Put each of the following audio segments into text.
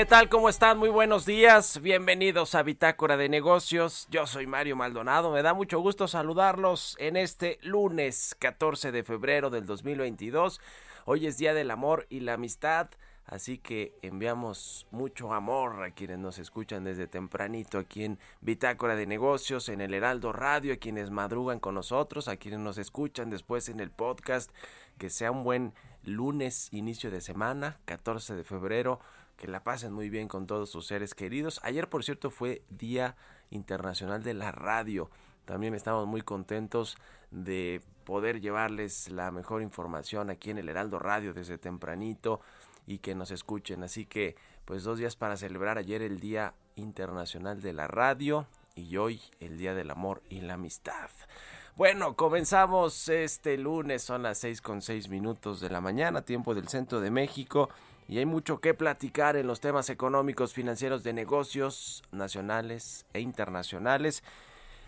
¿Qué tal? ¿Cómo están? Muy buenos días. Bienvenidos a Bitácora de Negocios. Yo soy Mario Maldonado. Me da mucho gusto saludarlos en este lunes 14 de febrero del 2022. Hoy es Día del Amor y la Amistad. Así que enviamos mucho amor a quienes nos escuchan desde tempranito aquí en Bitácora de Negocios, en el Heraldo Radio, a quienes madrugan con nosotros, a quienes nos escuchan después en el podcast. Que sea un buen lunes, inicio de semana, 14 de febrero que la pasen muy bien con todos sus seres queridos. Ayer, por cierto, fue Día Internacional de la Radio. También estamos muy contentos de poder llevarles la mejor información aquí en el Heraldo Radio desde tempranito y que nos escuchen. Así que, pues dos días para celebrar ayer el Día Internacional de la Radio y hoy el Día del Amor y la Amistad. Bueno, comenzamos este lunes, son las seis con seis minutos de la mañana, tiempo del centro de México y hay mucho que platicar en los temas económicos, financieros, de negocios nacionales e internacionales.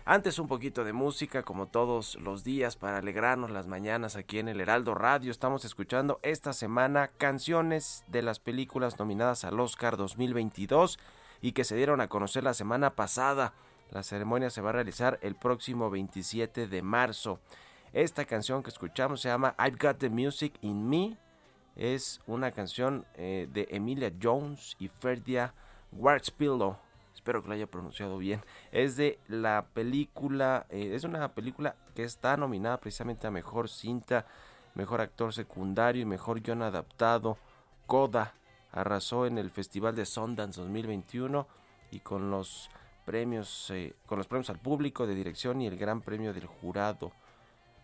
Antes un poquito de música, como todos los días, para alegrarnos las mañanas aquí en el Heraldo Radio. Estamos escuchando esta semana canciones de las películas nominadas al Oscar 2022 y que se dieron a conocer la semana pasada. La ceremonia se va a realizar el próximo 27 de marzo. Esta canción que escuchamos se llama I've Got the Music in Me es una canción eh, de Emilia Jones y Ferdia Wartspillo. Espero que lo haya pronunciado bien. Es de la película, eh, es una película que está nominada precisamente a Mejor Cinta, Mejor Actor Secundario y Mejor Guión Adaptado. Coda arrasó en el Festival de Sundance 2021 y con los premios, eh, con los premios al público de dirección y el Gran Premio del Jurado.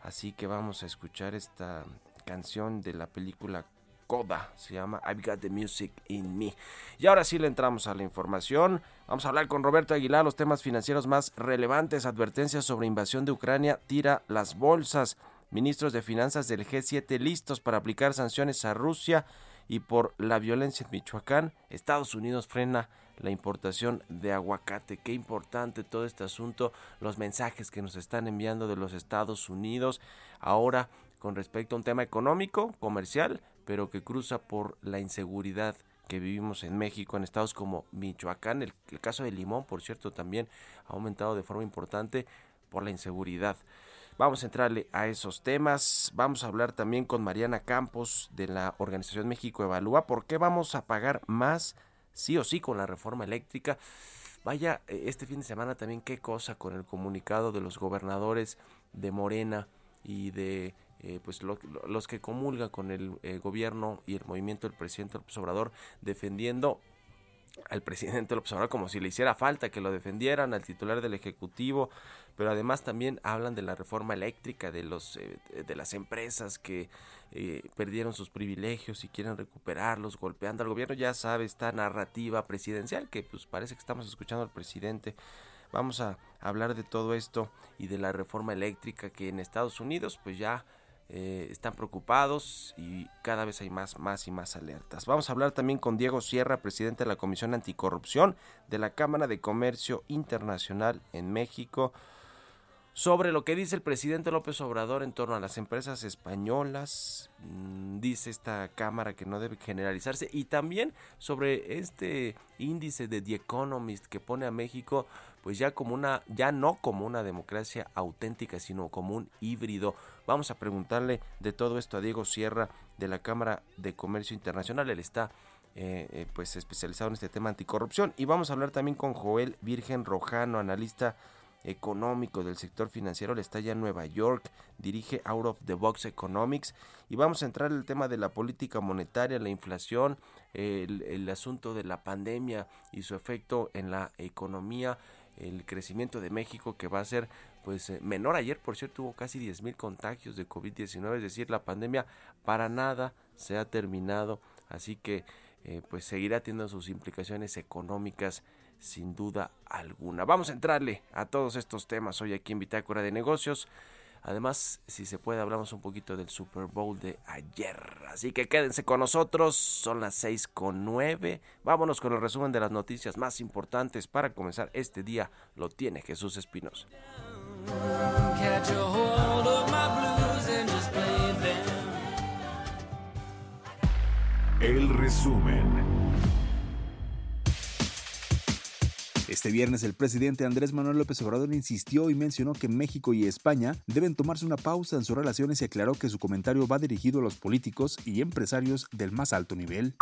Así que vamos a escuchar esta canción de la película Coda, se llama I've Got the Music in Me. Y ahora sí le entramos a la información. Vamos a hablar con Roberto Aguilar los temas financieros más relevantes. Advertencias sobre invasión de Ucrania, tira las bolsas. Ministros de Finanzas del G7 listos para aplicar sanciones a Rusia y por la violencia en Michoacán, Estados Unidos frena la importación de aguacate. Qué importante todo este asunto, los mensajes que nos están enviando de los Estados Unidos ahora con respecto a un tema económico, comercial, pero que cruza por la inseguridad que vivimos en México, en estados como Michoacán. El, caso de Limón, por cierto, también ha aumentado de forma importante por la inseguridad. Vamos a entrarle a esos temas. Vamos a hablar también con Mariana Campos de la Organización México Evalúa. ¿Por qué vamos a pagar más, sí o sí, con la reforma eléctrica? Vaya, eh, este fin de semana también qué cosa con el comunicado de los gobernadores de Morena y de eh, pues los que comulgan con el eh, gobierno y el movimiento del presidente López Obrador defendiendo al presidente López Obrador como si le hiciera falta que lo defendieran, al titular del Ejecutivo, pero además también hablan de la reforma eléctrica, de, los, eh, de las empresas que perdieron sus privilegios y quieren recuperarlos, golpeando al gobierno, ya sabe, esta narrativa presidencial que pues parece que estamos escuchando al presidente. Vamos a hablar de todo esto y de la reforma eléctrica que en Estados Unidos pues ya eh, están preocupados y cada vez hay más, más y más alertas. Vamos a hablar también con Diego Sierra, presidente de la Comisión Anticorrupción de la Cámara de Comercio Internacional en México sobre lo que dice el presidente López Obrador en torno a las empresas españolas, mm, dice esta Cámara que no debe generalizarse, y también sobre este índice de The Economist que pone a México pues ya como una, ya no como una democracia auténtica, sino como un híbrido. Vamos a preguntarle de todo esto a Diego Sierra de la Cámara de Comercio Internacional, él está eh, eh, pues especializado en este tema anticorrupción, y vamos a hablar también con Joel Virgen Rojano, analista económico del sector financiero, le está ya en Nueva York, dirige Out of the Box Economics. Y vamos a entrar en el tema de la política monetaria, la inflación, el asunto de la pandemia y su efecto en la economía, el crecimiento de México que va a ser pues eh, menor. Ayer, por cierto, hubo casi 10 mil contagios de COVID-19, es decir, la pandemia para nada se ha terminado, así que eh, pues seguirá teniendo sus implicaciones económicas sin duda alguna. Vamos a entrarle a todos estos temas hoy aquí en Bitácora de Negocios. Además, si se puede, hablamos un poquito del Super Bowl de ayer. Así que quédense con nosotros. Son las seis con nueve. Vámonos con el resumen de las noticias más importantes para comenzar este día. Lo tiene Jesús Espinosa. El resumen. Este viernes el presidente Andrés Manuel López Obrador insistió y mencionó que México y España deben tomarse una pausa en sus relaciones y aclaró que su comentario va dirigido a los políticos y empresarios del más alto nivel.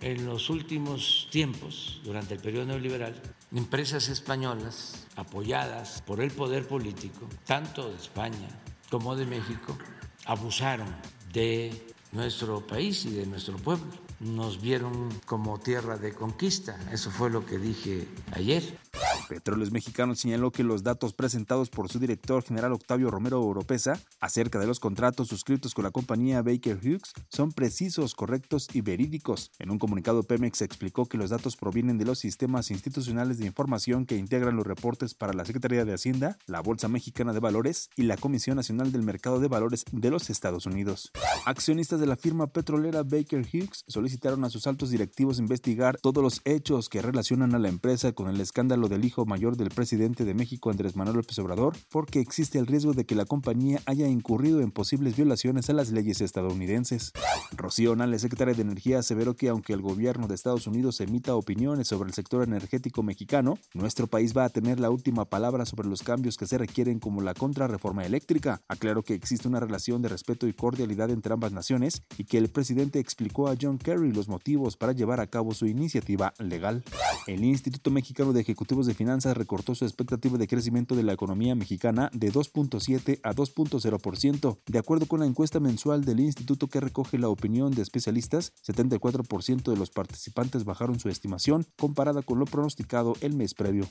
En los últimos tiempos, durante el periodo neoliberal, empresas españolas apoyadas por el poder político, tanto de España como de México, abusaron de nuestro país y de nuestro pueblo nos vieron como tierra de conquista. Eso fue lo que dije ayer. Petróleos Mexicanos señaló que los datos presentados por su director general Octavio Romero Oropesa acerca de los contratos suscritos con la compañía Baker Hughes son precisos, correctos y verídicos. En un comunicado, Pemex explicó que los datos provienen de los sistemas institucionales de información que integran los reportes para la Secretaría de Hacienda, la Bolsa Mexicana de Valores y la Comisión Nacional del Mercado de Valores de los Estados Unidos. Accionistas de la firma petrolera Baker Hughes solicitaron a sus altos directivos investigar todos los hechos que relacionan a la empresa con el escándalo del hijo mayor del presidente de México Andrés Manuel López Obrador porque existe el riesgo de que la compañía haya incurrido en posibles violaciones a las leyes estadounidenses. Rocío Nales, secretaria de Energía, aseveró que aunque el gobierno de Estados Unidos emita opiniones sobre el sector energético mexicano, nuestro país va a tener la última palabra sobre los cambios que se requieren como la contrarreforma eléctrica. Aclaró que existe una relación de respeto y cordialidad entre ambas naciones y que el presidente explicó a John Kerry los motivos para llevar a cabo su iniciativa legal. El Instituto Mexicano de Ejecutivos de Finanzas recortó su expectativa de crecimiento de la economía mexicana de 2.7 a 2.0%. De acuerdo con la encuesta mensual del instituto que recoge la opinión de especialistas, 74% de los participantes bajaron su estimación comparada con lo pronosticado el mes previo.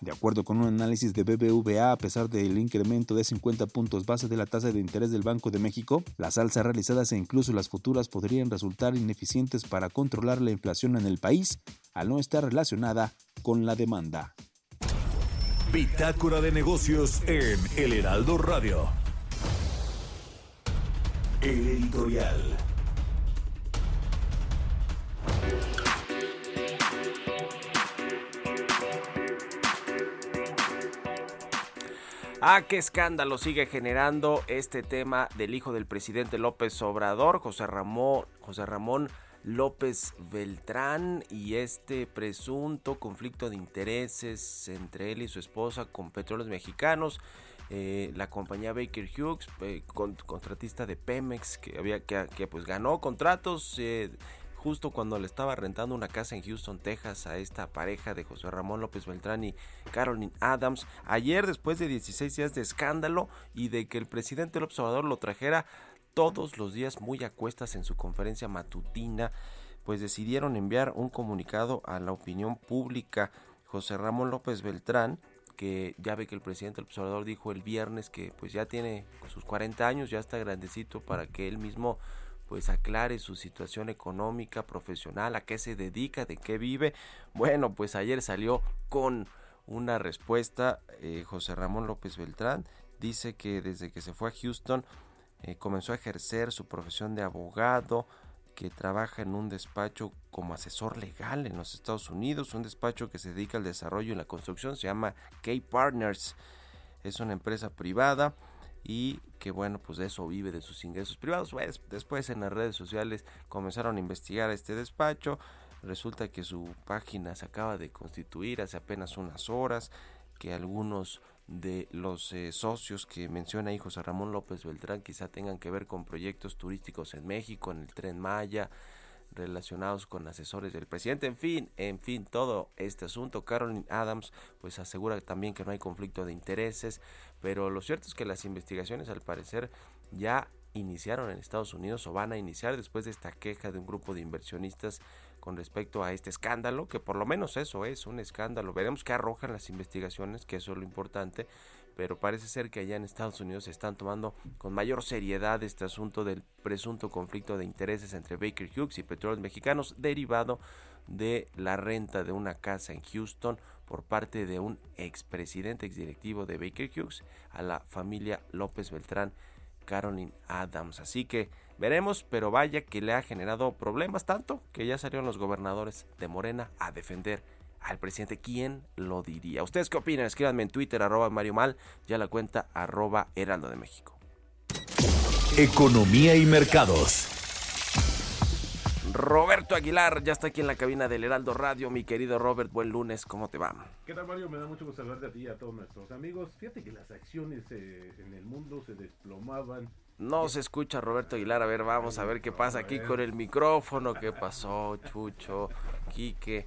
De acuerdo con un análisis de BBVA, a pesar del incremento de 50 puntos base de la tasa de interés del Banco de México, las alzas realizadas e incluso las futuras podrían resultar ineficientes para controlar la inflación en el país, al no estar relacionada con la demanda. Bitácora de negocios en El Heraldo Radio. El editorial. Ah, qué escándalo sigue generando este tema del hijo del presidente López Obrador, José Ramón, José Ramón López Beltrán y este presunto conflicto de intereses entre él y su esposa con petróleos mexicanos eh, la compañía Baker Hughes, eh, contratista de Pemex, que había que, pues ganó contratos eh, justo cuando le estaba rentando una casa en Houston, Texas, a esta pareja de José Ramón López Beltrán y Carolyn Adams. Ayer, después de 16 días de escándalo y de que el presidente del observador lo trajera todos los días muy a cuestas en su conferencia matutina, pues decidieron enviar un comunicado a la opinión pública. José Ramón López Beltrán, que ya ve que el presidente del observador dijo el viernes que pues ya tiene sus 40 años, ya está grandecito para que él mismo pues aclare su situación económica, profesional, a qué se dedica, de qué vive. Bueno, pues ayer salió con una respuesta eh, José Ramón López Beltrán. Dice que desde que se fue a Houston eh, comenzó a ejercer su profesión de abogado, que trabaja en un despacho como asesor legal en los Estados Unidos, un despacho que se dedica al desarrollo y la construcción, se llama K Partners, es una empresa privada y que bueno, pues de eso vive, de sus ingresos privados. Pues, después en las redes sociales comenzaron a investigar este despacho, resulta que su página se acaba de constituir hace apenas unas horas, que algunos de los eh, socios que menciona ahí José Ramón López Beltrán quizá tengan que ver con proyectos turísticos en México, en el tren Maya, relacionados con asesores del presidente, en fin, en fin, todo este asunto. Carolyn Adams pues asegura también que no hay conflicto de intereses, pero lo cierto es que las investigaciones al parecer ya iniciaron en Estados Unidos o van a iniciar después de esta queja de un grupo de inversionistas con respecto a este escándalo, que por lo menos eso es un escándalo. Veremos qué arrojan las investigaciones, que eso es lo importante, pero parece ser que allá en Estados Unidos se están tomando con mayor seriedad este asunto del presunto conflicto de intereses entre Baker Hughes y Petróleos Mexicanos derivado de la renta de una casa en Houston por parte de un expresidente exdirectivo de Baker Hughes a la familia López Beltrán Carolyn Adams. Así que veremos, pero vaya que le ha generado problemas tanto que ya salieron los gobernadores de Morena a defender al presidente. ¿Quién lo diría? ¿Ustedes qué opinan? Escríbanme en Twitter, arroba Mario Mal, ya la cuenta arroba Heraldo de México. Economía y mercados. Roberto Aguilar ya está aquí en la cabina del Heraldo Radio. Mi querido Robert, buen lunes, ¿cómo te va? ¿Qué tal, Mario? Me da mucho gusto saludarte a ti y a todos nuestros amigos. Fíjate que las acciones eh, en el mundo se desplomaban. No se escucha Roberto Aguilar. A ver, vamos a ver qué pasa aquí con el micrófono. ¿Qué pasó, Chucho, Quique?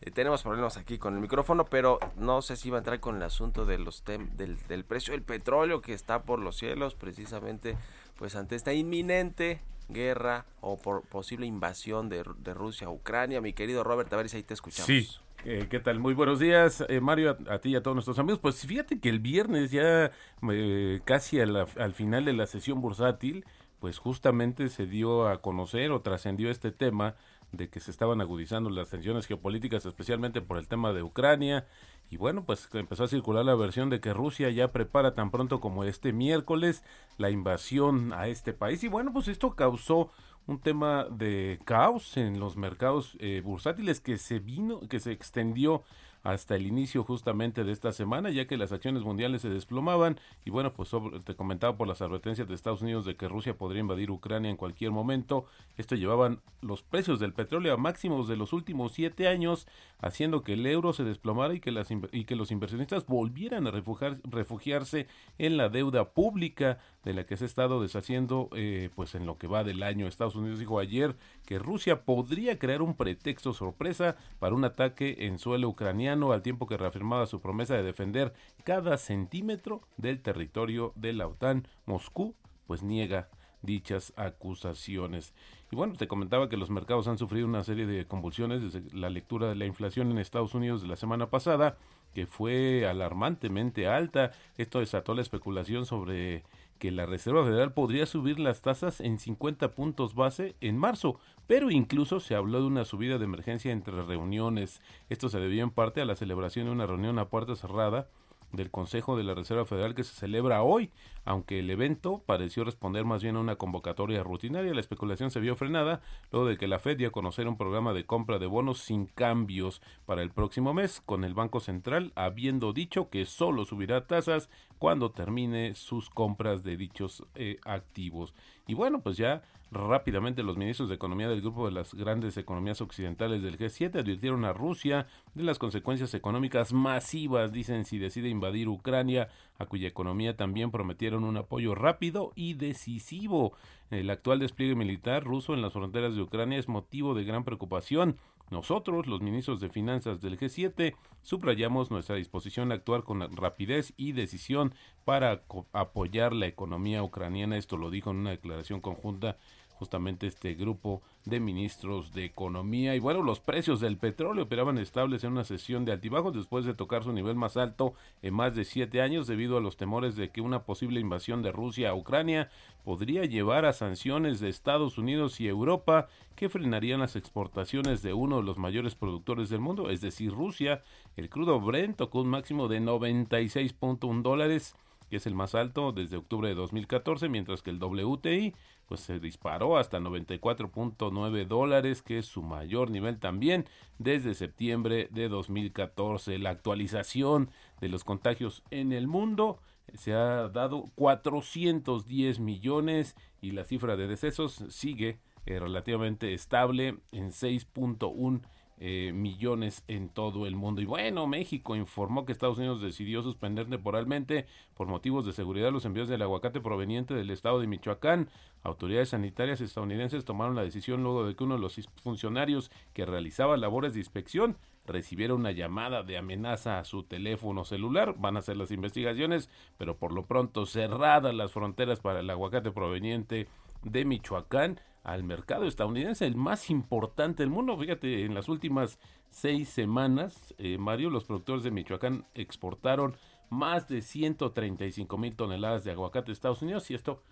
Eh, tenemos problemas aquí con el micrófono, pero no sé si va a entrar con el asunto de los del, del precio del petróleo que está por los cielos, precisamente pues ante esta inminente guerra o por posible invasión de, Rusia a Ucrania. Mi querido Robert, a ver si ahí te escuchamos. Sí. Eh, ¿Qué tal? Muy buenos días, eh, Mario, a, ti y a todos nuestros amigos. Pues fíjate que el viernes ya eh, casi al final de la sesión bursátil, pues justamente se dio a conocer o trascendió este tema de que se estaban agudizando las tensiones geopolíticas, especialmente por el tema de Ucrania. Y bueno, pues empezó a circular la versión de que Rusia ya prepara tan pronto como este miércoles la invasión a este país. Y bueno, pues esto causó un tema de caos en los mercados eh, bursátiles que se vino, que se extendió hasta el inicio justamente de esta semana, ya que las acciones mundiales se desplomaban y bueno, pues te comentaba por las advertencias de Estados Unidos de que Rusia podría invadir Ucrania en cualquier momento. Esto llevaban los precios del petróleo a máximos de los últimos siete años, haciendo que el euro se desplomara y que, las, y que los inversionistas volvieran a refugiarse en la deuda pública de la que se ha estado deshaciendo eh, pues en lo que va del año. Estados Unidos dijo ayer que Rusia podría crear un pretexto sorpresa para un ataque en suelo ucraniano al tiempo que reafirmaba su promesa de defender cada centímetro del territorio de la OTAN. Moscú pues niega dichas acusaciones. Y bueno, te comentaba que los mercados han sufrido una serie de convulsiones desde la lectura de la inflación en Estados Unidos de la semana pasada, que fue alarmantemente alta. Esto desató la especulación sobre que la Reserva Federal podría subir las tasas en 50 puntos base en marzo, pero incluso se habló de una subida de emergencia entre reuniones. Esto se debió en parte a la celebración de una reunión a puerta cerrada del Consejo de la Reserva Federal que se celebra hoy, aunque el evento pareció responder más bien a una convocatoria rutinaria, la especulación se vio frenada luego de que la Fed dio a conocer un programa de compra de bonos sin cambios para el próximo mes, con el Banco Central habiendo dicho que solo subirá tasas cuando termine sus compras de dichos eh, activos. Y bueno, pues ya rápidamente los ministros de Economía del grupo de las grandes economías occidentales del G7 advirtieron a Rusia de las consecuencias económicas masivas, dicen, si decide invadir Ucrania, a cuya economía también prometieron un apoyo rápido y decisivo. El actual despliegue militar ruso en las fronteras de Ucrania es motivo de gran preocupación. Nosotros, los ministros de Finanzas del G7, subrayamos nuestra disposición a actuar con rapidez y decisión para apoyar la economía ucraniana. Esto lo dijo en una declaración conjunta justamente este grupo de ministros de economía. Y bueno los precios del petróleo operaban estables en una sesión de altibajos después de tocar su nivel más alto en más de siete años debido a los temores de que una posible invasión de Rusia a Ucrania podría llevar a sanciones de Estados Unidos y Europa que frenarían las exportaciones de uno de los mayores productores del mundo es decir Rusia. El crudo Brent tocó un máximo de 96.1 dólares que es el más alto desde octubre de 2014, mientras que el WTI pues se disparó hasta 94.9 dólares, que es su mayor nivel también desde septiembre de 2014. La actualización de los contagios en el mundo se ha dado 410 millones y la cifra de decesos sigue eh, relativamente estable en 6.1 eh, millones en todo el mundo. Y bueno, México informó que Estados Unidos decidió suspender temporalmente por motivos de seguridad los envíos del aguacate proveniente del estado de Michoacán. Autoridades sanitarias estadounidenses tomaron la decisión luego de que uno de los funcionarios que realizaba labores de inspección recibiera una llamada de amenaza a su teléfono celular. Van a hacer las investigaciones, pero por lo pronto cerradas las fronteras para el aguacate proveniente de Michoacán al mercado estadounidense, el más importante del mundo. Fíjate, en las últimas seis semanas, eh, Mario, los productores de Michoacán exportaron más de 135 mil toneladas de aguacate a Estados Unidos y esto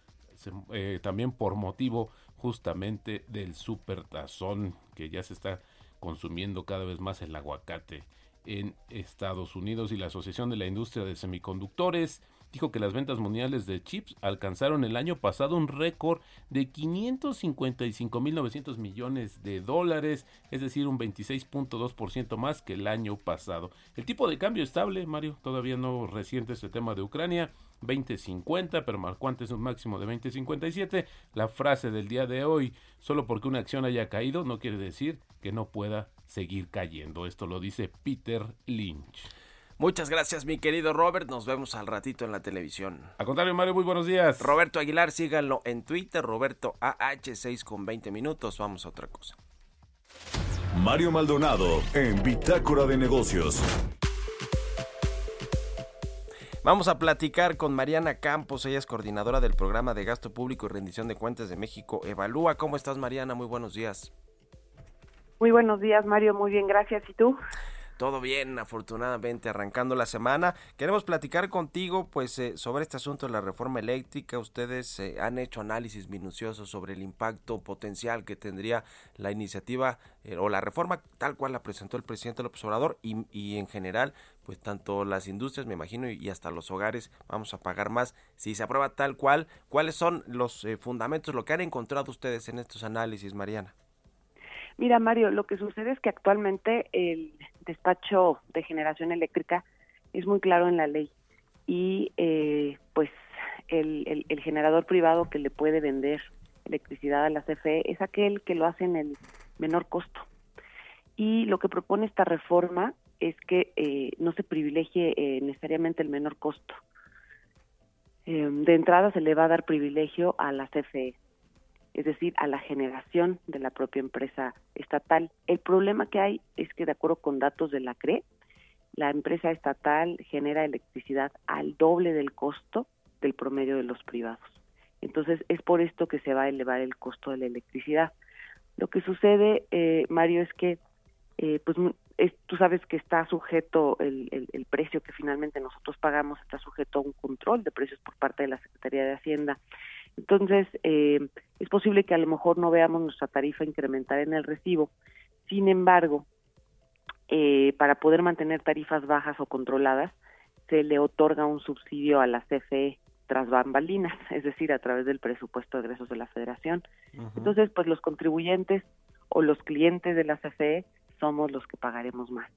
eh, también por motivo justamente del supertazón que ya se está consumiendo cada vez más el aguacate en Estados Unidos y la Asociación de la Industria de Semiconductores dijo que las ventas mundiales de chips alcanzaron el año pasado un récord de 555.900 millones de dólares, es decir, un 26.2% más que el año pasado. El tipo de cambio estable, Mario, todavía no reciente este tema de Ucrania, 20.50, pero marcó antes un máximo de 20.57. La frase del día de hoy, solo porque una acción haya caído, no quiere decir que no pueda seguir cayendo. Esto lo dice Peter Lynch. Muchas gracias, mi querido Robert. Nos vemos al ratito en la televisión. A contrario, Mario, muy buenos días. Roberto Aguilar, síganlo en Twitter, Roberto AH6 con 20 minutos. Vamos a otra cosa. Mario Maldonado en Bitácora de Negocios. Vamos a platicar con Mariana Campos, ella es coordinadora del programa de gasto público y rendición de cuentas de México Evalúa. ¿Cómo estás, Mariana? Muy buenos días. Muy buenos días, Mario. Muy bien, gracias. ¿Y tú? Todo bien, afortunadamente, arrancando la semana. Queremos platicar contigo, pues, eh, sobre este asunto de la reforma eléctrica. Ustedes eh, han hecho análisis minuciosos sobre el impacto potencial que tendría la iniciativa eh, o la reforma tal cual la presentó el presidente López Obrador y, y en general, pues, tanto las industrias, me imagino, y, hasta los hogares vamos a pagar más si se aprueba tal cual. ¿Cuáles son los fundamentos, lo que han encontrado ustedes en estos análisis, Mariana? Mira, Mario, lo que sucede es que actualmente el despacho de generación eléctrica es muy claro en la ley y eh, pues el, el, generador privado que le puede vender electricidad a la CFE es aquel que lo hace en el menor costo. Y lo que propone esta reforma es que eh, no se privilegie eh, necesariamente el menor costo. de entrada se le va a dar privilegio a la CFE es decir, a la generación de la propia empresa estatal. El problema que hay es que, de acuerdo con datos de la CRE, la empresa estatal genera electricidad al doble del costo del promedio de los privados. Entonces, es por esto que se va a elevar el costo de la electricidad. Lo que sucede, eh, Mario, es que, eh, pues, tú sabes que está sujeto el, precio que finalmente nosotros pagamos, está sujeto a un control de precios por parte de la Secretaría de Hacienda. Entonces, eh, es posible que a lo mejor no veamos nuestra tarifa incrementar en el recibo. Sin embargo, eh, para poder mantener tarifas bajas o controladas, se le otorga un subsidio a la CFE tras bambalinas, es decir, a través del presupuesto de egresos de la Federación. Entonces, pues los contribuyentes o los clientes de la CFE somos los que pagaremos más.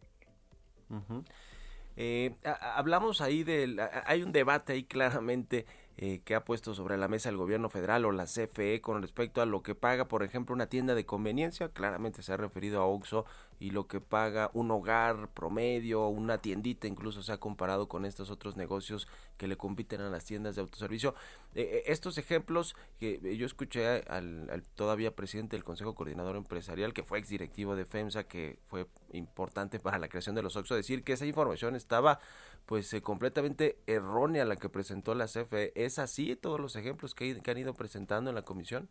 Eh, hablamos ahí del, hay un debate ahí claramente eh, que ha puesto sobre la mesa el gobierno federal o la CFE con respecto a lo que paga, por ejemplo, una tienda de conveniencia, claramente se ha referido a Oxxo, y lo que paga un hogar promedio, una tiendita, incluso se ha comparado con estos otros negocios que le compiten a las tiendas de autoservicio. Eh, eh, estos ejemplos que yo escuché al, al, todavía presidente del Consejo Coordinador Empresarial, que fue exdirectivo de FEMSA, que fue importante para la creación de los Oxxo, decir que esa información estaba pues eh, completamente errónea la que presentó la CFE. ¿Es así todos los ejemplos que, han ido presentando en la comisión?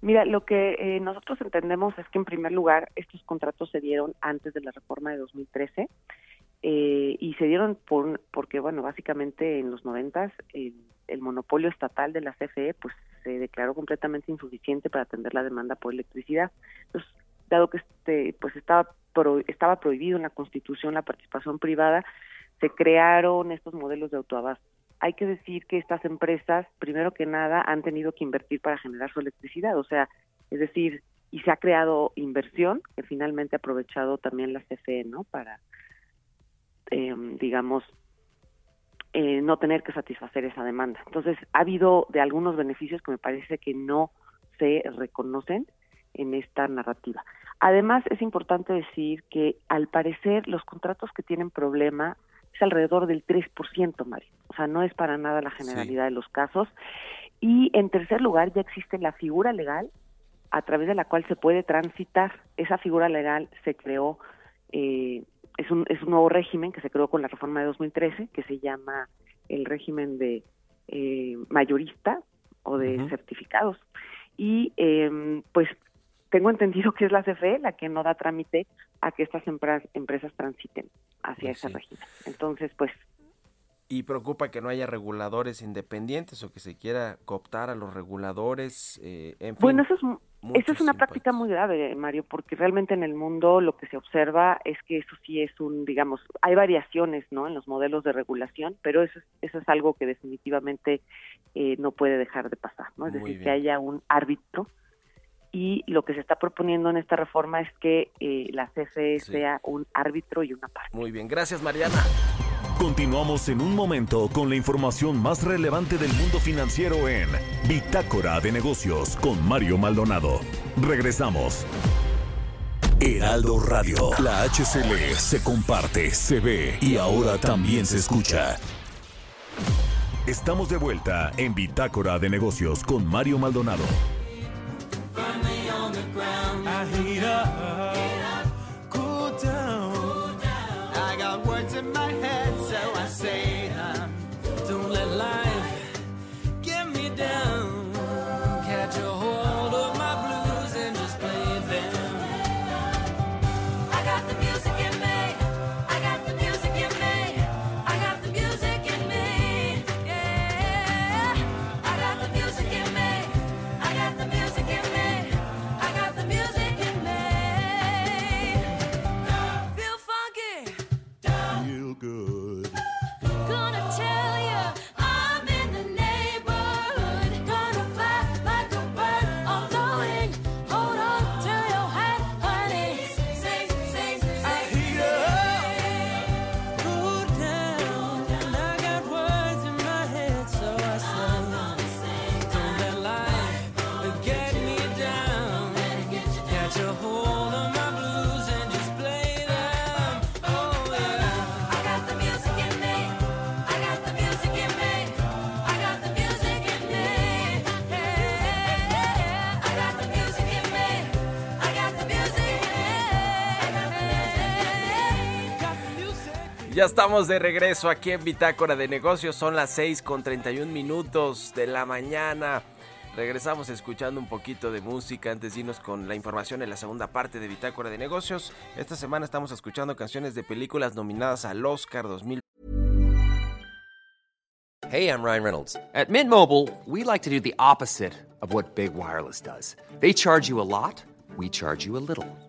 Mira, lo que eh, nosotros entendemos es que en primer lugar estos contratos se dieron antes de la reforma de 2013 eh, y se dieron por, porque, bueno, básicamente en los noventas el, el monopolio estatal de la CFE pues se declaró completamente insuficiente para atender la demanda por electricidad. Entonces, dado que este pues estaba estaba prohibido en la Constitución la participación privada, se crearon estos modelos de autoabasto. Hay que decir que estas empresas, primero que nada, han tenido que invertir para generar su electricidad, o sea, es decir, y se ha creado inversión que finalmente ha aprovechado también la CFE, ¿no? Para, eh, digamos, no tener que satisfacer esa demanda. Entonces, ha habido de algunos beneficios que me parece que no se reconocen en esta narrativa. Además, es importante decir que al parecer los contratos que tienen problema es alrededor del 3%, Mario. O sea, no es para nada la generalidad de los casos. Y en tercer lugar, ya existe la figura legal a través de la cual se puede transitar. Esa figura legal se creó, eh, es, un, es un nuevo régimen que se creó con la reforma de 2013, que se llama el régimen de eh, mayorista o de certificados. Y eh, pues tengo entendido que es la CFE la que no da trámite a que estas empresas transiten hacia pues régimen. Entonces, pues... Y preocupa que no haya reguladores independientes o que se quiera cooptar a los reguladores. Eh, en fin, bueno, eso es, eso es una práctica muy grave, Mario, porque realmente en el mundo lo que se observa es que eso sí es un, digamos, hay variaciones ¿no? en los modelos de regulación, pero eso, eso es algo que definitivamente eh, no puede dejar de pasar. ¿no? Es decir, que haya un árbitro y lo que se está proponiendo en esta reforma es que eh, la CFE sea un árbitro y una parte. Muy bien, gracias Mariana. Continuamos en un momento con la información más relevante del mundo financiero en Bitácora de Negocios con Mario Maldonado. Regresamos. Heraldo Radio, la HCL se comparte, se ve y ahora también se escucha. Estamos de vuelta en Bitácora de Negocios con Mario Maldonado. on the ground. I hate her. Ya estamos de regreso aquí en Bitácora de Negocios. Son las 6 con 31 minutos de la mañana. Regresamos escuchando un poquito de música antes de irnos con la información en la segunda parte de Bitácora de Negocios. Esta semana estamos escuchando canciones de películas nominadas al Oscar 2000. Hey, I'm Ryan Reynolds. At Mint Mobile, we like to do the opposite of what Big Wireless does. They charge you a lot, we charge you a little.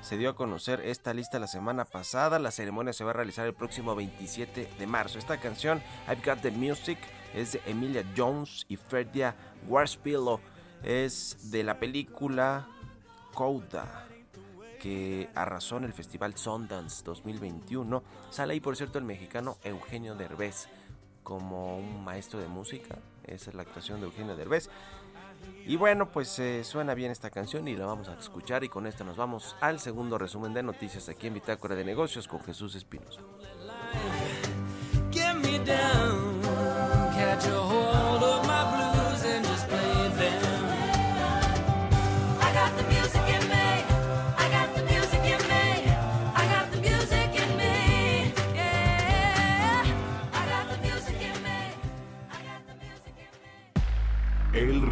Se dio a conocer esta lista la semana pasada. La ceremonia se va a realizar el próximo 27 de marzo. Esta canción, I've Got the Music, es de Emilia Jones y Ferdia Warspillo. Es de la película Coda que arrasó en el Festival Sundance 2021. Sale ahí, por cierto, el mexicano Eugenio Derbez como un maestro de música. Esa es la actuación de Eugenio Derbez. Y bueno, pues eh, suena bien esta canción y la vamos a escuchar y con esto nos vamos al segundo resumen de noticias aquí en Bitácora de Negocios con Jesús Espinosa.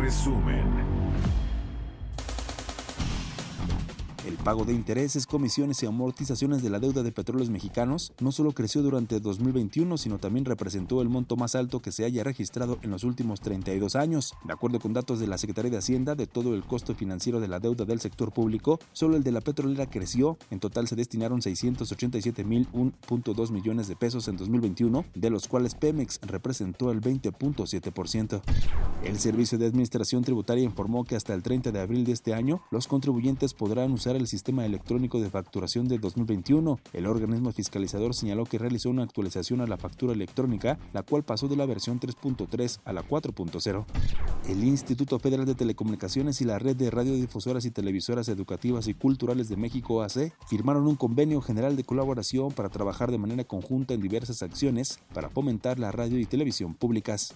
Resumen. Pago de intereses, comisiones y amortizaciones de la deuda de petróleos mexicanos no solo creció durante 2021, sino también representó el monto más alto que se haya registrado en los últimos 32 años. De acuerdo con datos de la Secretaría de Hacienda, de todo el costo financiero de la deuda del sector público, solo el de la petrolera creció. En total se destinaron 687.1.2 millones de pesos en 2021, de los cuales Pemex representó el 20.7%. El Servicio de Administración Tributaria informó que hasta el 30 de abril de este año, los contribuyentes podrán usar el Sistema Electrónico de Facturación de 2021. El organismo fiscalizador señaló que realizó una actualización a la factura electrónica, la cual pasó de la versión 3.3 a la 4.0. El Instituto Federal de Telecomunicaciones y la Red de Radiodifusoras y Televisoras Educativas y Culturales de México AC firmaron un convenio general de colaboración para trabajar de manera conjunta en diversas acciones para fomentar la radio y televisión públicas.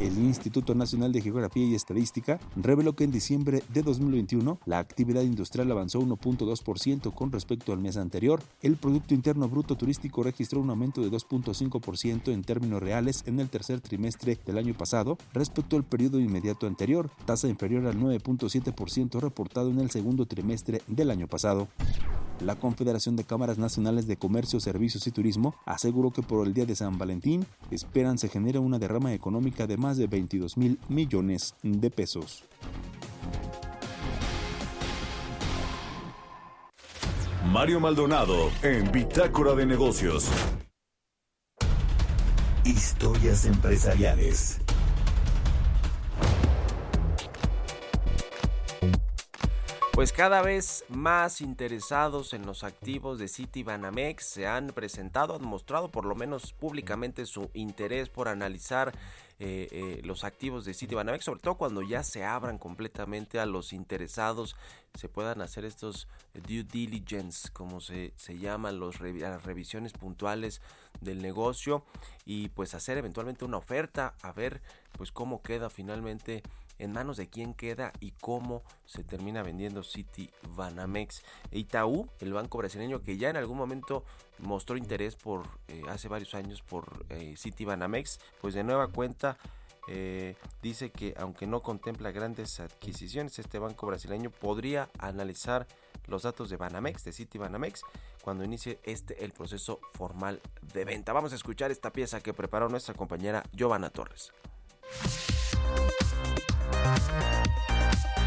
El Instituto Nacional de Geografía y Estadística reveló que en diciembre de 2021 la actividad industrial avanzó 1. 2% con respecto al mes anterior. El Producto Interno Bruto Turístico registró un aumento de 2.5% en términos reales en el tercer trimestre del año pasado respecto al periodo inmediato anterior, tasa inferior al 9.7% reportado en el segundo trimestre del año pasado. La Confederación de Cámaras Nacionales de Comercio, Servicios y Turismo aseguró que por el día de San Valentín esperan se genere una derrama económica de más de 22 mil millones de pesos. Mario Maldonado en Bitácora de Negocios. Historias empresariales. Pues cada vez más interesados en los activos de Citibanamex se han presentado, han mostrado por lo menos públicamente su interés por analizar eh, eh, los activos de Citibanamex, sobre todo cuando ya se abran completamente a los interesados, se puedan hacer estos due diligence, como se, se llaman, los, las revisiones puntuales del negocio y pues hacer eventualmente una oferta, a ver pues cómo queda finalmente en manos de quién queda y cómo se termina vendiendo City Banamex. Itaú, el banco brasileño que ya en algún momento mostró interés por eh, hace varios años por eh, City Banamex, pues de nueva cuenta eh, dice que aunque no contempla grandes adquisiciones, este banco brasileño podría analizar los datos de Banamex, de City Banamex, cuando inicie este el proceso formal de venta. Vamos a escuchar esta pieza que preparó nuestra compañera Giovanna Torres. Thank you.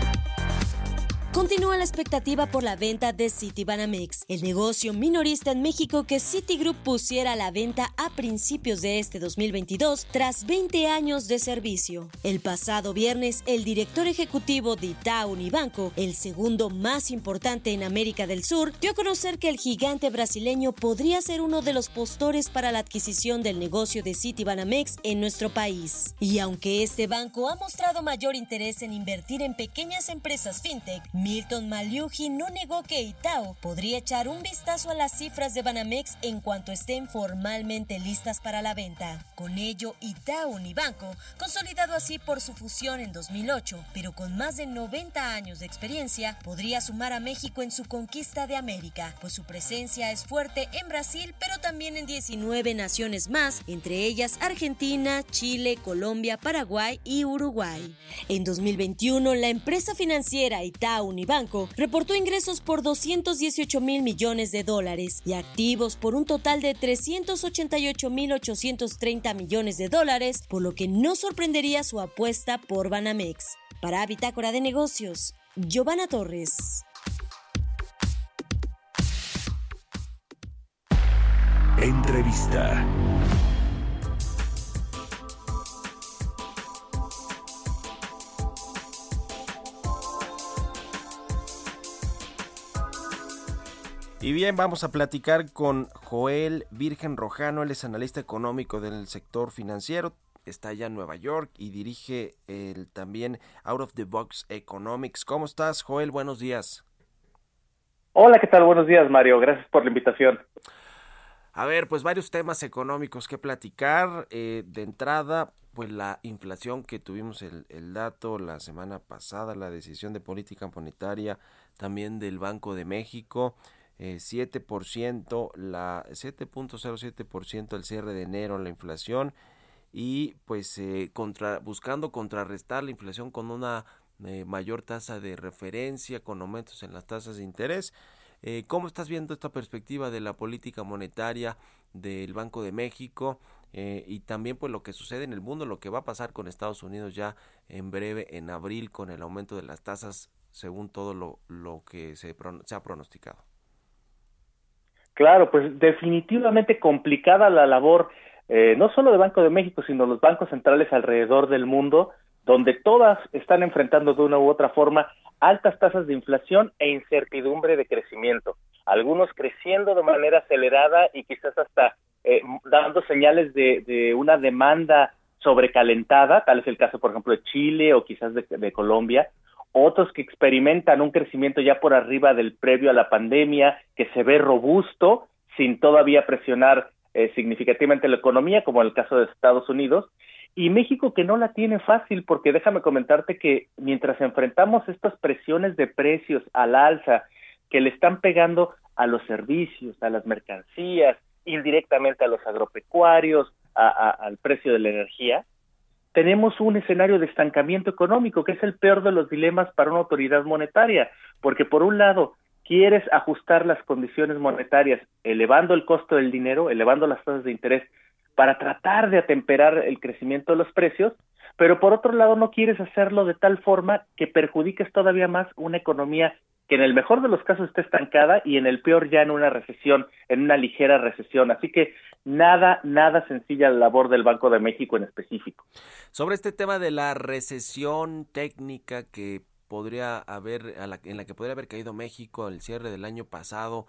Continúa la expectativa por la venta de Citibanamex, el negocio minorista en México que Citigroup pusiera a la venta a principios de este 2022 tras 20 años de servicio. El pasado viernes, el director ejecutivo de Itaú Unibanco, el segundo más importante en América del Sur, dio a conocer que el gigante brasileño podría ser uno de los postores para la adquisición del negocio de Citibanamex en nuestro país. Y aunque este banco ha mostrado mayor interés en invertir en pequeñas empresas fintech, Milton Maliuji no negó que Itaú podría echar un vistazo a las cifras de Banamex en cuanto estén formalmente listas para la venta. Con ello, Itaú Unibanco, consolidado así por su fusión en 2008, pero con más de 90 años de experiencia, podría sumar a México en su conquista de América, pues su presencia es fuerte en Brasil, pero también en 19 naciones más, entre ellas Argentina, Chile, Colombia, Paraguay y Uruguay. En 2021, la empresa financiera Itaú Unibanco reportó ingresos por 218 mil millones de dólares y activos por un total de 388 mil 830 millones de dólares, por lo que no sorprendería su apuesta por Banamex. Para Bitácora de Negocios, Giovanna Torres. Entrevista. Y bien, vamos a platicar con Joel Virgen Rojano, él es analista económico del sector financiero, está allá en Nueva York y dirige el también Out of the Box Economics. ¿Cómo estás, Joel? Buenos días. Hola, ¿qué tal? Buenos días, Mario. Gracias por la invitación. A ver, pues varios temas económicos que platicar. Eh, de entrada, pues la inflación que tuvimos el, el dato la semana pasada, la decisión de política monetaria también del Banco de México eh, 7%, la 7.07% el cierre de enero la inflación y pues eh, contra, buscando contrarrestar la inflación con una eh, mayor tasa de referencia, con aumentos en las tasas de interés. Eh, ¿Cómo estás viendo esta perspectiva de la política monetaria del Banco de México? Eh, y también pues lo que sucede en el mundo, lo que va a pasar con Estados Unidos ya en breve, en abril, con el aumento de las tasas, según todo lo, lo que se, se ha pronosticado. Claro, pues definitivamente complicada la labor, eh, no solo del Banco de México, sino los bancos centrales alrededor del mundo, donde todas están enfrentando de una u otra forma altas tasas de inflación e incertidumbre de crecimiento. Algunos creciendo de manera acelerada y quizás hasta eh, dando señales de, de, una demanda sobrecalentada, tal es el caso, por ejemplo, de Chile o quizás de, de Colombia, otros que experimentan un crecimiento ya por arriba del previo a la pandemia, que se ve robusto, sin todavía presionar eh, significativamente la economía, como en el caso de Estados Unidos, y México que no la tiene fácil, porque déjame comentarte que mientras enfrentamos estas presiones de precios al alza que le están pegando a los servicios, a las mercancías, indirectamente a los agropecuarios, a, al precio de la energía, tenemos un escenario de estancamiento económico, que es el peor de los dilemas para una autoridad monetaria, porque por un lado quieres ajustar las condiciones monetarias elevando el costo del dinero, elevando las tasas de interés para tratar de atemperar el crecimiento de los precios, pero por otro lado no quieres hacerlo de tal forma que perjudiques todavía más una economía que en el mejor de los casos esté estancada y en el peor ya en una recesión, en una ligera recesión. Así que nada, nada sencilla la labor del Banco de México en específico. Sobre este tema de la recesión técnica que podría haber, en la que podría haber caído México al cierre del año pasado,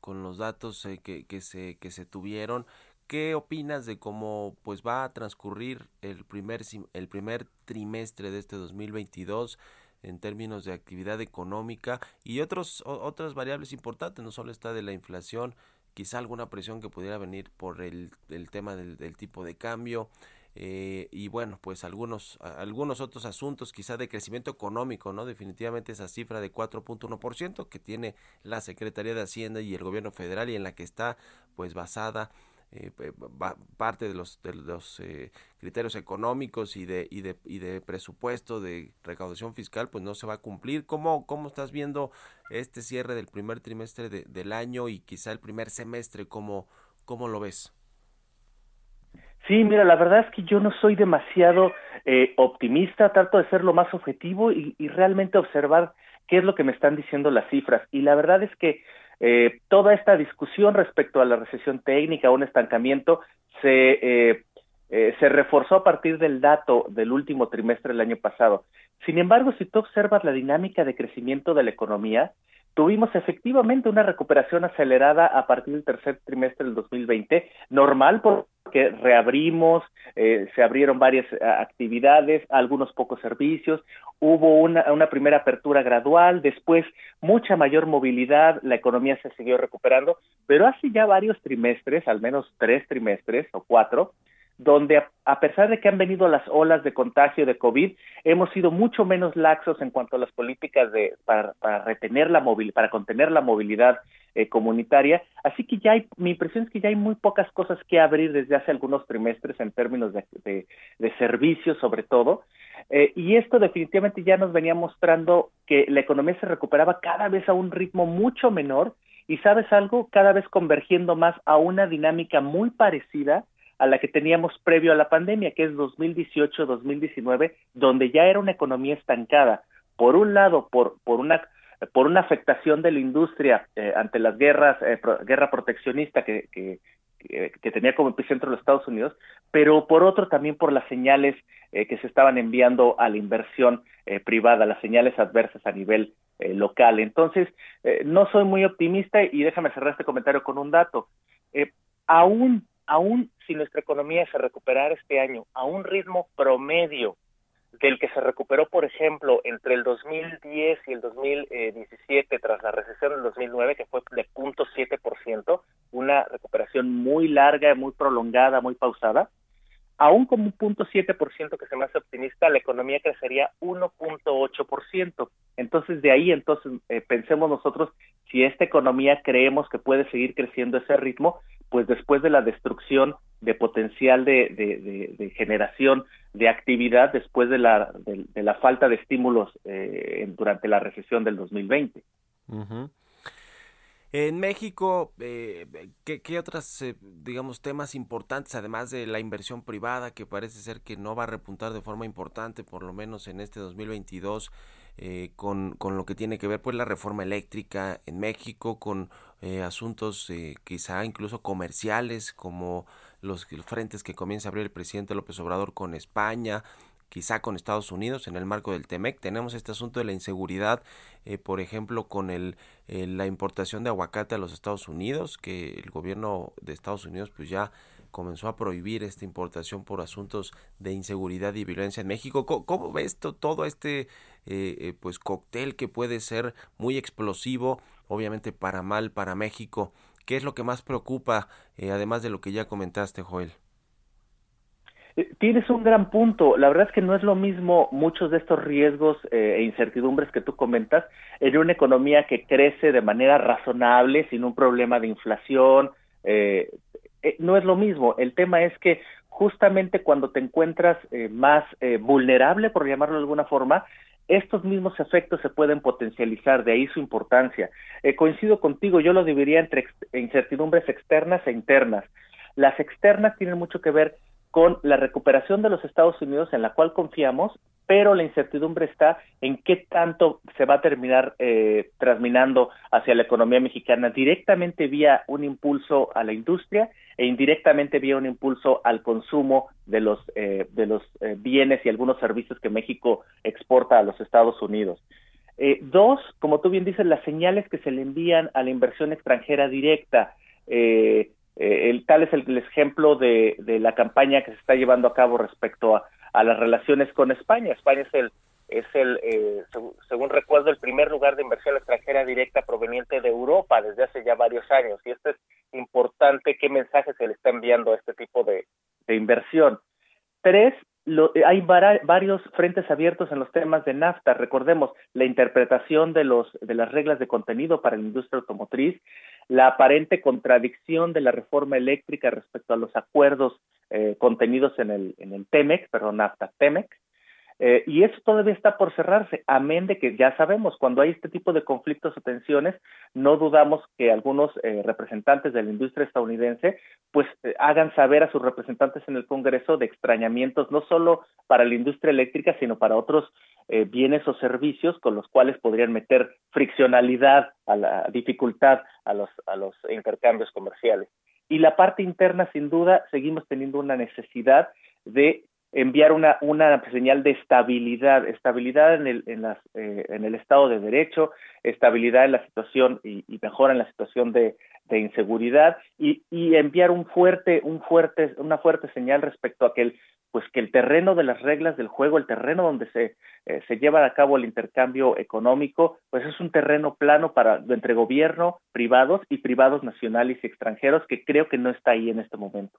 con los datos eh, que, que, se, que se tuvieron, ¿qué opinas de cómo pues va a transcurrir el primer, el primer trimestre de este 2022? En términos de actividad económica y otros otras variables importantes no solo está de la inflación quizá alguna presión que pudiera venir por el, el tema del, del, tipo de cambio eh, y bueno pues algunos algunos otros asuntos quizá de crecimiento económico no definitivamente esa cifra de 4.1% que tiene la Secretaría de Hacienda y el gobierno federal y en la que está pues basada eh, parte de los, de los eh, criterios económicos y de, y, de, presupuesto de recaudación fiscal, pues no se va a cumplir. ¿Cómo, estás viendo este cierre del primer trimestre de, del año y quizá el primer semestre? ¿Cómo, cómo lo ves? Sí, mira, la verdad es que yo no soy demasiado eh, optimista, trato de ser lo más objetivo y realmente observar qué es lo que me están diciendo las cifras. Y la verdad es que eh, toda esta discusión respecto a la recesión técnica un estancamiento se, eh, eh, se reforzó a partir del dato del último trimestre del año pasado. Sin embargo, si tú observas la dinámica de crecimiento de la economía, tuvimos efectivamente una recuperación acelerada a partir del tercer trimestre del 2020, normal porque reabrimos, eh, se abrieron varias eh, actividades, algunos pocos servicios, hubo una, una primera apertura gradual, después mucha mayor movilidad, la economía se siguió recuperando, pero hace ya varios trimestres, al menos tres trimestres o cuatro, donde a pesar de que han venido las olas de contagio de COVID, hemos sido mucho menos laxos en cuanto a las políticas de para, para retener la movilidad, para contener la movilidad eh, comunitaria. Así que ya hay, mi impresión es que ya hay muy pocas cosas que abrir desde hace algunos trimestres en términos de, de, de servicios, sobre todo. Eh, y esto definitivamente ya nos venía mostrando que la economía se recuperaba cada vez a un ritmo mucho menor y sabes algo, cada vez convergiendo más a una dinámica muy parecida a la que teníamos previo a la pandemia, que es 2018-2019, donde ya era una economía estancada. Por un lado, por, por una por una afectación de la industria eh, ante las guerras, eh, pro, guerra proteccionista que, que, tenía como epicentro los Estados Unidos, pero por otro también por las señales que se estaban enviando a la inversión privada, las señales adversas a nivel local. Entonces, no soy muy optimista y déjame cerrar este comentario con un dato. aún, aún si nuestra economía se recuperara este año a un ritmo promedio del que se recuperó, por ejemplo, entre el 2010 y el 2017 tras la recesión del 2009, que fue de 0.7%, una recuperación muy larga, muy prolongada, muy pausada, aún como un punto siete por ciento que se me hace optimista, la economía crecería 1.8%. Entonces, de ahí, entonces, eh, pensemos nosotros, si esta economía creemos que puede seguir creciendo ese ritmo, pues después de la destrucción de potencial de, generación de actividad, después de la, falta de estímulos eh, durante la recesión del 2020. En México, eh, ¿qué, ¿qué, otras, eh, digamos, temas importantes, además de la inversión privada, que parece ser que no va a repuntar de forma importante, por lo menos en este 2022, eh, con, con, lo que tiene que ver, pues, la reforma eléctrica en México, con eh, asuntos eh, quizá incluso comerciales, como los frentes que comienza a abrir el presidente López Obrador con España, quizá con Estados Unidos en el marco del TEMEC. Tenemos este asunto de la inseguridad, eh, por ejemplo, con el, la importación de aguacate a los Estados Unidos, que el gobierno de Estados Unidos pues ya comenzó a prohibir esta importación por asuntos de inseguridad y violencia en México. ¿Cómo, ves todo este eh, eh, pues cóctel que puede ser muy explosivo, obviamente para mal para México? ¿Qué es lo que más preocupa, además de lo que ya comentaste, Joel? Eh, tienes un gran punto. La verdad es que no es lo mismo muchos de estos riesgos eh, e incertidumbres que tú comentas en una economía que crece de manera razonable, sin un problema de inflación. Eh, no es lo mismo. El tema es que justamente cuando te encuentras más vulnerable, por llamarlo de alguna forma, estos mismos efectos se pueden potencializar, de ahí su importancia. coincido contigo, yo lo dividiría entre incertidumbres externas e internas. Las externas tienen mucho que ver con la recuperación de los Estados Unidos en la cual confiamos, pero la incertidumbre está en qué tanto se va a terminar eh, transminando hacia la economía mexicana directamente vía un impulso a la industria e indirectamente vía un impulso al consumo de los eh, de los eh, bienes y algunos servicios que México exporta a los Estados Unidos. Eh, dos, como tú bien dices, las señales que se le envían a la inversión extranjera directa. Eh, eh, el, tal es el, ejemplo de, la campaña que se está llevando a cabo respecto a, las relaciones con España. España es el, es el eh, según recuerdo, el primer lugar de inversión extranjera directa proveniente de Europa desde hace ya varios años. Y esto es importante, qué mensaje se le está enviando a este tipo de, inversión. Tres, hay varios frentes abiertos en los temas de NAFTA. Recordemos la interpretación de, los, de las reglas de contenido para la industria automotriz, la aparente contradicción de la reforma eléctrica respecto a los acuerdos eh, contenidos en el, en el TEMEC, perdón, NAFTA TEMEC, eh, y eso todavía está por cerrarse, amén de que ya sabemos, cuando hay este tipo de conflictos o tensiones, no dudamos que algunos eh, representantes de la industria estadounidense pues hagan saber a sus representantes en el Congreso de extrañamientos, no solo para la industria eléctrica, sino para otros bienes o servicios con los cuales podrían meter friccionalidad a la dificultad a los, a los intercambios comerciales. Y la parte interna, sin duda, seguimos teniendo una necesidad de enviar una, una señal de estabilidad, estabilidad en el, en, las, eh, en el Estado de Derecho, estabilidad en la situación y, y mejora en la situación de, de inseguridad y, y, enviar un fuerte, un fuerte, una fuerte señal respecto a que el, pues que el terreno de las reglas del juego, el terreno donde se, eh, se lleva a cabo el intercambio económico, pues es un terreno plano para entre gobierno, privados y privados nacionales y extranjeros que creo que no está ahí en este momento.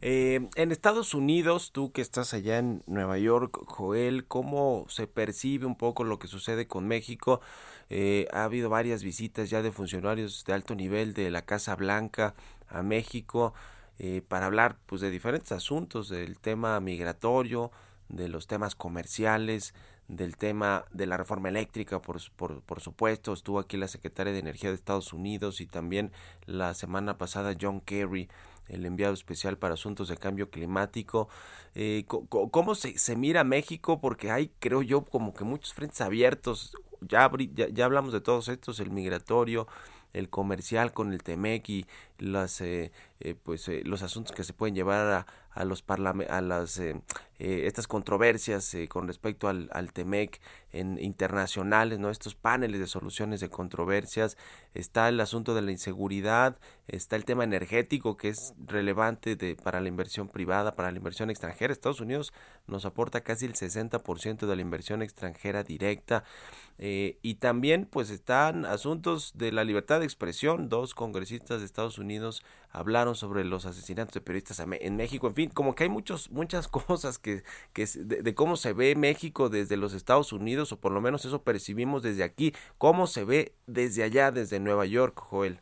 Eh, en Estados Unidos, tú que estás allá en Nueva York, Joel, ¿cómo se percibe un poco lo que sucede con México? Eh, ha habido varias visitas ya de funcionarios de alto nivel de la Casa Blanca a México eh, para hablar pues de diferentes asuntos, del tema migratorio, de los temas comerciales, del tema de la reforma eléctrica, por, por, por, supuesto, estuvo aquí la secretaria de Energía de Estados Unidos y también la semana pasada John Kerry el enviado especial para asuntos de cambio climático. Eh, ¿Cómo se, se, mira México? Porque hay, creo yo, como que muchos frentes abiertos. Ya, ya, hablamos de todos estos, el migratorio, el comercial con el TEMEC y las pues los asuntos que se pueden llevar a, a los a las estas controversias con respecto al, al TEMEC en internacionales, ¿no? Estos paneles de soluciones de controversias, está el asunto de la inseguridad, está el tema energético que es relevante de, para la inversión privada, para la inversión extranjera. Estados Unidos nos aporta casi el 60% de la inversión extranjera directa. Eh, y también pues están asuntos de la libertad de expresión. Dos congresistas de Estados Unidos hablaron sobre los asesinatos de periodistas en México. En fin, como que hay muchos, muchas cosas que, que de, cómo se ve México desde los Estados Unidos, o por lo menos eso percibimos desde aquí, cómo se ve desde allá, desde Nueva York, Joel.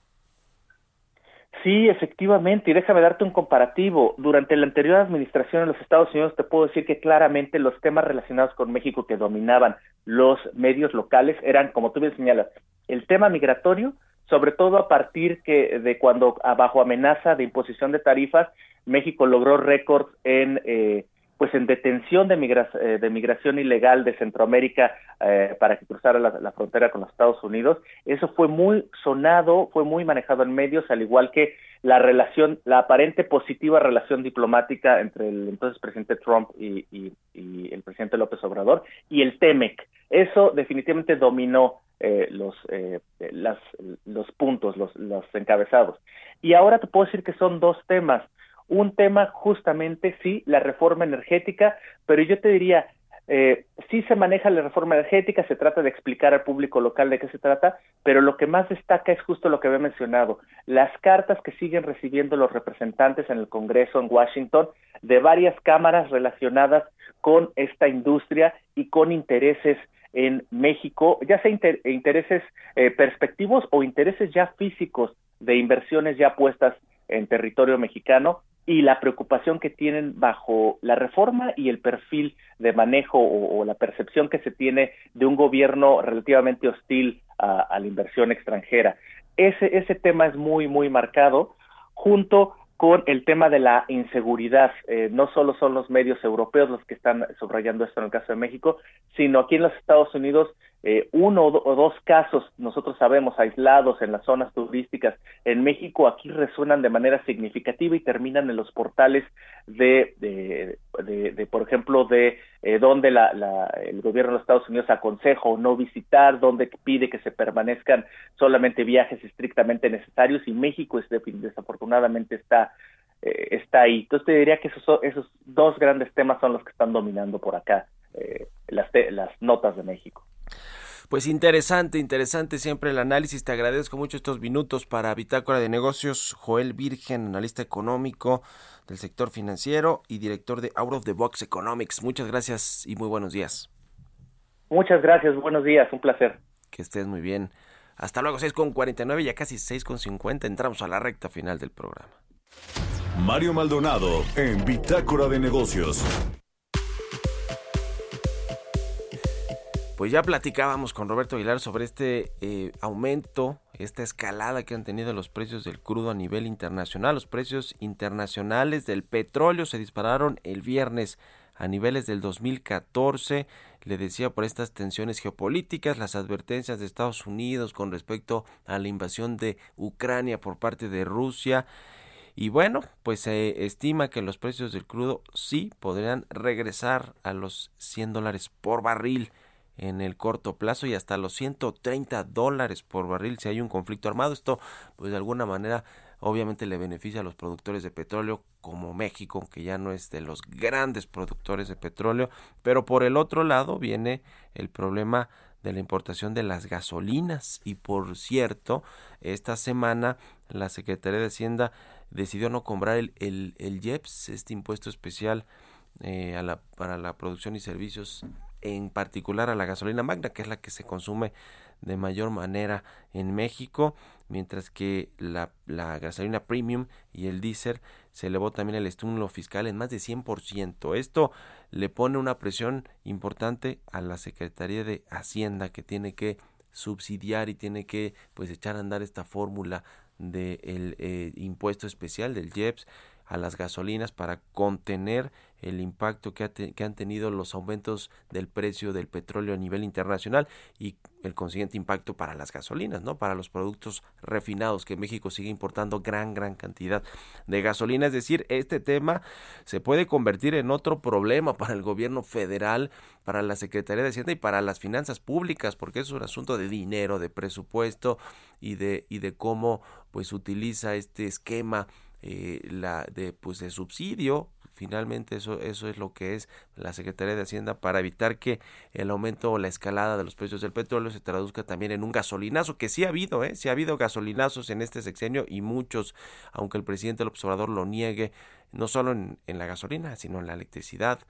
Sí, efectivamente, y déjame darte un comparativo. Durante la anterior administración en los Estados Unidos te puedo decir que claramente los temas relacionados con México que dominaban los medios locales eran, como tú bien señalas, el tema migratorio, sobre todo a partir que de cuando bajo amenaza de imposición de tarifas México logró récords en eh, pues en detención de, eh, de migración ilegal de Centroamérica eh, para que cruzara la, frontera con los Estados Unidos. Eso fue muy sonado, fue muy manejado en medios, al igual que la relación, la aparente positiva relación diplomática entre el entonces presidente Trump y, y el presidente López Obrador y el TEMEC. Eso definitivamente dominó eh, los, eh, las, los puntos, los, los encabezados. Y ahora te puedo decir que son dos temas. Un tema justamente, sí, la reforma energética, pero yo te diría, eh, sí se maneja la reforma energética, se trata de explicar al público local de qué se trata, pero lo que más destaca es justo lo que había mencionado, las cartas que siguen recibiendo los representantes en el Congreso en Washington de varias cámaras relacionadas con esta industria y con intereses en México, ya sea intereses eh, perspectivos o intereses ya físicos de inversiones ya puestas en territorio mexicano y la preocupación que tienen bajo la reforma y el perfil de manejo o, la percepción que se tiene de un gobierno relativamente hostil a, la inversión extranjera. Ese, ese tema es muy, muy marcado, junto con el tema de la inseguridad. Eh, no solo son los medios europeos los que están subrayando esto en el caso de México, sino aquí en los Estados Unidos eh, uno o, dos casos, nosotros sabemos, aislados en las zonas turísticas en México, aquí resuenan de manera significativa y terminan en los portales de, de, por ejemplo, de eh, donde la, el gobierno de Estados Unidos aconseja o no visitar, donde pide que se permanezcan solamente viajes estrictamente necesarios y México es, desafortunadamente está eh, está ahí. Entonces te diría que esos, esos dos grandes temas son los que están dominando por acá las, las notas de México. Pues interesante, interesante siempre el análisis. Te agradezco mucho estos minutos para Bitácora de Negocios. Joel Virgen, analista económico del sector financiero y director de Out of the Box Economics. Muchas gracias y muy buenos días. Muchas gracias, buenos días, un placer. Que estés muy bien. Hasta luego, 6.49, ya casi 6.50. Entramos a la recta final del programa. Mario Maldonado en Bitácora de Negocios. Pues ya platicábamos con Roberto Aguilar sobre este eh, aumento, esta escalada que han tenido los precios del crudo a nivel internacional. Los precios internacionales del petróleo se dispararon el viernes a niveles del 2014. Le decía por estas tensiones geopolíticas, las advertencias de Estados Unidos con respecto a la invasión de Ucrania por parte de Rusia. Y bueno, pues se estima que los precios del crudo sí podrían regresar a los 100 dólares por barril en el corto plazo y hasta los 130 dólares por barril si hay un conflicto armado. Esto, pues de alguna manera, obviamente le beneficia a los productores de petróleo como México, que ya no es de los grandes productores de petróleo. Pero por el otro lado viene el problema de la importación de las gasolinas. Y por cierto, esta semana la Secretaría de Hacienda decidió no cobrar el, el, el IEPS, este impuesto especial eh, a la, para la producción y servicios en particular a la gasolina magna, que es la que se consume de mayor manera en México, mientras que la, gasolina premium y el diésel se elevó también el estímulo fiscal en más de 100%. Esto le pone una presión importante a la Secretaría de Hacienda que tiene que subsidiar y tiene que pues echar a andar esta fórmula del de eh, impuesto especial del IEPS a las gasolinas para contener el impacto que, que, han tenido los aumentos del precio del petróleo a nivel internacional y el consiguiente impacto para las gasolinas, ¿no? Para los productos refinados que México sigue importando gran, gran cantidad de gasolina. Es decir, este tema se puede convertir en otro problema para el gobierno federal, para la Secretaría de Hacienda y para las finanzas públicas, porque es un asunto de dinero, de presupuesto y de, y de cómo pues utiliza este esquema eh, la de pues de subsidio finalmente eso eso es lo que es la Secretaría de Hacienda para evitar que el aumento o la escalada de los precios del petróleo se traduzca también en un gasolinazo que sí ha habido eh sí ha habido gasolinazos en este sexenio y muchos aunque el presidente del observador lo niegue no solo en, la gasolina sino en la electricidad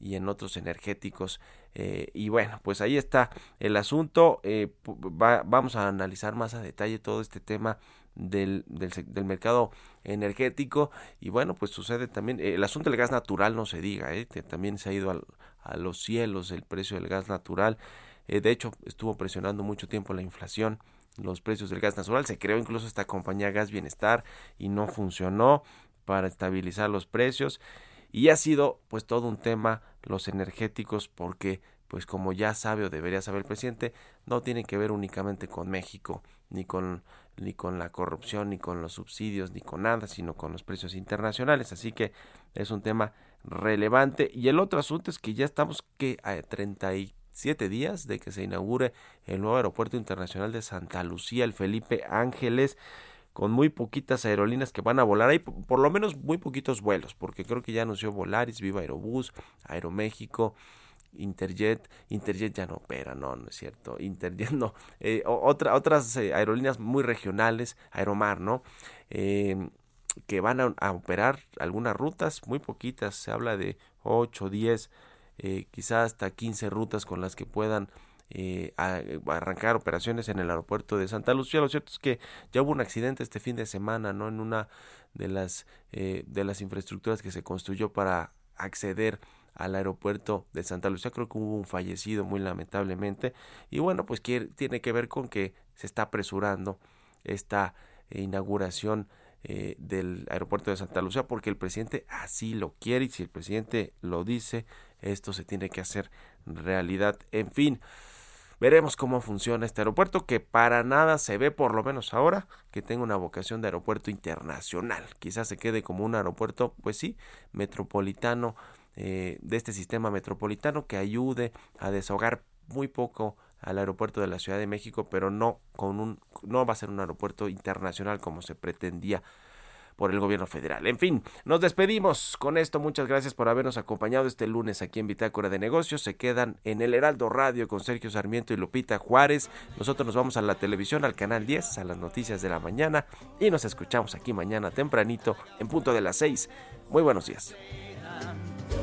y en otros energéticos. Eh, y bueno, pues ahí está el asunto. Eh, vamos a analizar más a detalle todo este tema del, del, mercado energético. Y bueno, pues sucede también, el asunto del gas natural no se diga, eh, también se ha ido a los cielos el precio del gas natural. de hecho, estuvo presionando mucho tiempo la inflación los precios del gas natural. Se creó incluso esta compañía Gas Bienestar y no funcionó para estabilizar los precios. Y ha sido pues todo un tema los energéticos porque pues como ya sabe o debería saber el presidente, no tienen que ver únicamente con México, ni con ni con la corrupción, ni con los subsidios, ni con nada, sino con los precios internacionales. Así que es un tema relevante. Y el otro asunto es que ya estamos que a 37 días de que se inaugure el nuevo aeropuerto internacional de Santa Lucía, el Felipe Ángeles con muy poquitas aerolíneas que van a volar ahí, por lo menos muy poquitos vuelos, porque creo que ya anunció Volaris, Viva Aerobús, Aeroméxico, Interjet, Interjet ya no opera, no, no es cierto, Interjet no, eh, otra, otras eh, aerolíneas muy regionales, Aeromar, ¿no? Em, que van a, operar algunas rutas, muy poquitas, se habla de 8, 10, eh, quizás hasta 15 rutas con las que puedan eh, a, arrancar operaciones en el aeropuerto de Santa Lucía. Lo cierto es que ya hubo un accidente este fin de semana, ¿no? En una de las de las infraestructuras que se construyó para acceder al aeropuerto de Santa Lucía. Creo que hubo un fallecido muy lamentablemente. Y bueno, pues tiene que ver con que se está apresurando esta inauguración eh, del aeropuerto de Santa Lucía porque el presidente así lo quiere y si el presidente lo dice, esto se tiene que hacer realidad. En fin. Veremos cómo funciona este aeropuerto que para nada se ve, por lo menos ahora, que tenga una vocación de aeropuerto internacional. Quizás se quede como un aeropuerto, pues sí, metropolitano, eh, de este sistema metropolitano que ayude a desahogar muy poco al aeropuerto de la Ciudad de México, pero no con un no va a ser un aeropuerto internacional como se pretendía por el gobierno federal. En fin, nos despedimos con esto. Muchas gracias por habernos acompañado este lunes aquí en Bitácora de Negocios. Se quedan en el Heraldo Radio con Sergio Sarmiento y Lupita Juárez. Nosotros nos vamos a la televisión, al canal 10, a las noticias de la mañana y nos escuchamos aquí mañana tempranito en punto de las 6. Muy buenos días.